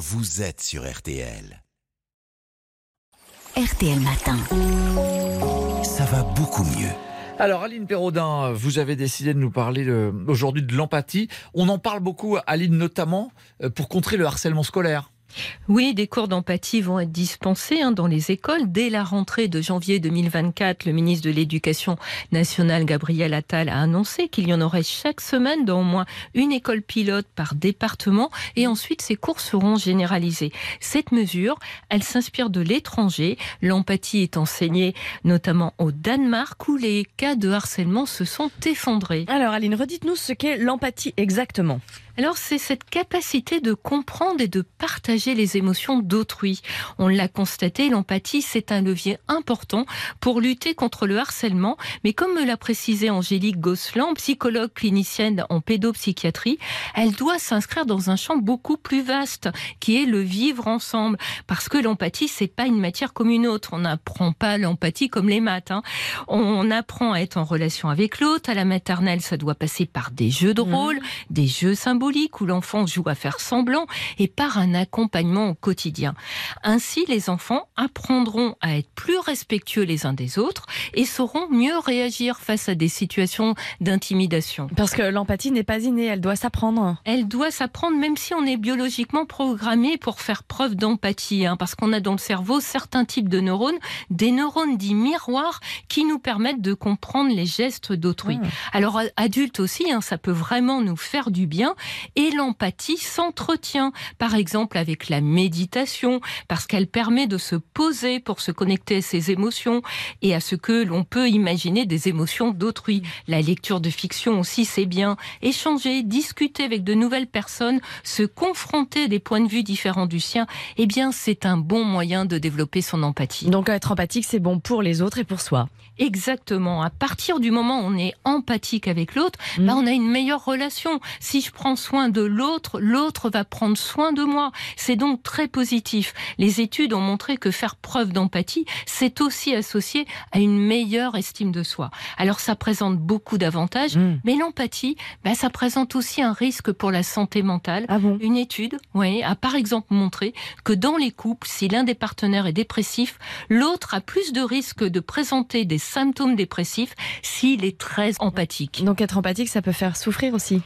vous êtes sur RTL. RTL Matin. Ça va beaucoup mieux. Alors Aline Perraudin, vous avez décidé de nous parler de- aujourd'hui de l'empathie. On en parle beaucoup, Aline, notamment euh, pour contrer le harcèlement scolaire. Oui, des cours d'empathie vont être dispensés hein, dans les écoles. Dès la rentrée de janvier 2024, le ministre de l'Éducation nationale, Gabriel Attal, a annoncé qu'il y en aurait chaque semaine dans au moins une école pilote par département et ensuite ces cours seront généralisés. Cette mesure, elle s'inspire de l'étranger. L'empathie est enseignée notamment au Danemark où les cas de harcèlement se sont effondrés. Alors Aline, redites-nous ce qu'est l'empathie exactement. Alors c'est cette capacité de comprendre et de partager les émotions d'autrui. On l'a constaté, l'empathie c'est un levier important pour lutter contre le harcèlement, mais comme me l'a précisé Angélique Gosselin, psychologue clinicienne en pédopsychiatrie, elle doit s'inscrire dans un champ beaucoup plus vaste qui est le vivre ensemble. Parce que l'empathie c'est pas une matière comme une autre, on n'apprend pas l'empathie comme les maths hein. On apprend à être en relation avec l'autre, à la maternelle ça doit passer par des jeux de rôle, des jeux symboliques où l'enfant joue à faire semblant et par un accompagnement au quotidien. Ainsi, les enfants apprendront à être plus respectueux les uns des autres et sauront mieux réagir face à des situations d'intimidation. Parce que l'empathie n'est pas innée, elle doit s'apprendre. Elle doit s'apprendre même si on est biologiquement programmé pour faire preuve d'empathie, hein, parce qu'on a dans le cerveau certains types de neurones, des neurones dits miroirs qui nous permettent de comprendre les gestes d'autrui. Ah. Alors a- adulte aussi, hein, ça peut vraiment nous faire du bien et l'empathie s'entretient, par exemple avec la méditation, parce qu'elle permet de se poser pour se connecter à ses émotions et à ce que l'on peut imaginer des émotions d'autrui. La lecture de fiction aussi, c'est bien. Échanger, discuter avec de nouvelles personnes, se confronter à des points de vue différents du sien, eh bien, c'est un bon moyen de développer son empathie. Donc être empathique, c'est bon pour les autres et pour soi. Exactement. À partir du moment où on est empathique avec l'autre, bah, on a une meilleure relation. Si je prends soin de l'autre, l'autre va prendre soin de moi. C'est donc très positif. Les études ont montré que faire preuve d'empathie, c'est aussi associé à une meilleure estime de soi. Alors ça présente beaucoup d'avantages, Mm. mais l'empathie, bah, ça présente aussi un risque pour la santé mentale. Ah bon? Une étude oui, a par exemple montré que dans les couples, si l'un des partenaires est dépressif, l'autre a plus de risques de présenter des symptômes dépressifs s'il est très empathique. Donc être empathique, ça peut faire souffrir aussi.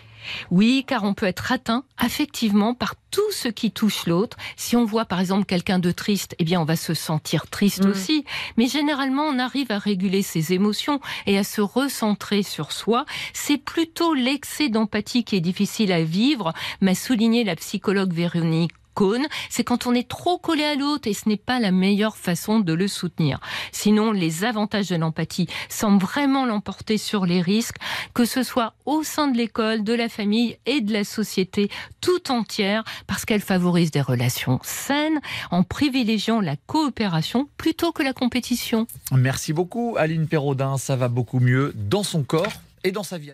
Oui, car on peut être atteint affectivement par tout ce qui touche l'autre. Si on voit par exemple quelqu'un de triste, eh bien on va se sentir triste Mm. aussi. Mais généralement, on arrive à réguler ses émotions et à se recentrer sur soi. C'est plutôt l'excès d'empathie qui est difficile à vivre, m'a souligné la psychologue Véronique Cohn, c'est quand on est trop collé à l'autre et ce n'est pas la meilleure façon de le soutenir. Sinon, les avantages de l'empathie semblent vraiment l'emporter sur les risques, que ce soit au sein de l'école, de la famille et de la société tout entière, parce qu'elle favorise des relations saines en privilégiant la coopération plutôt que la compétition. Merci beaucoup, Aline Perraudin. Ça va beaucoup mieux dans son corps et dans sa vie.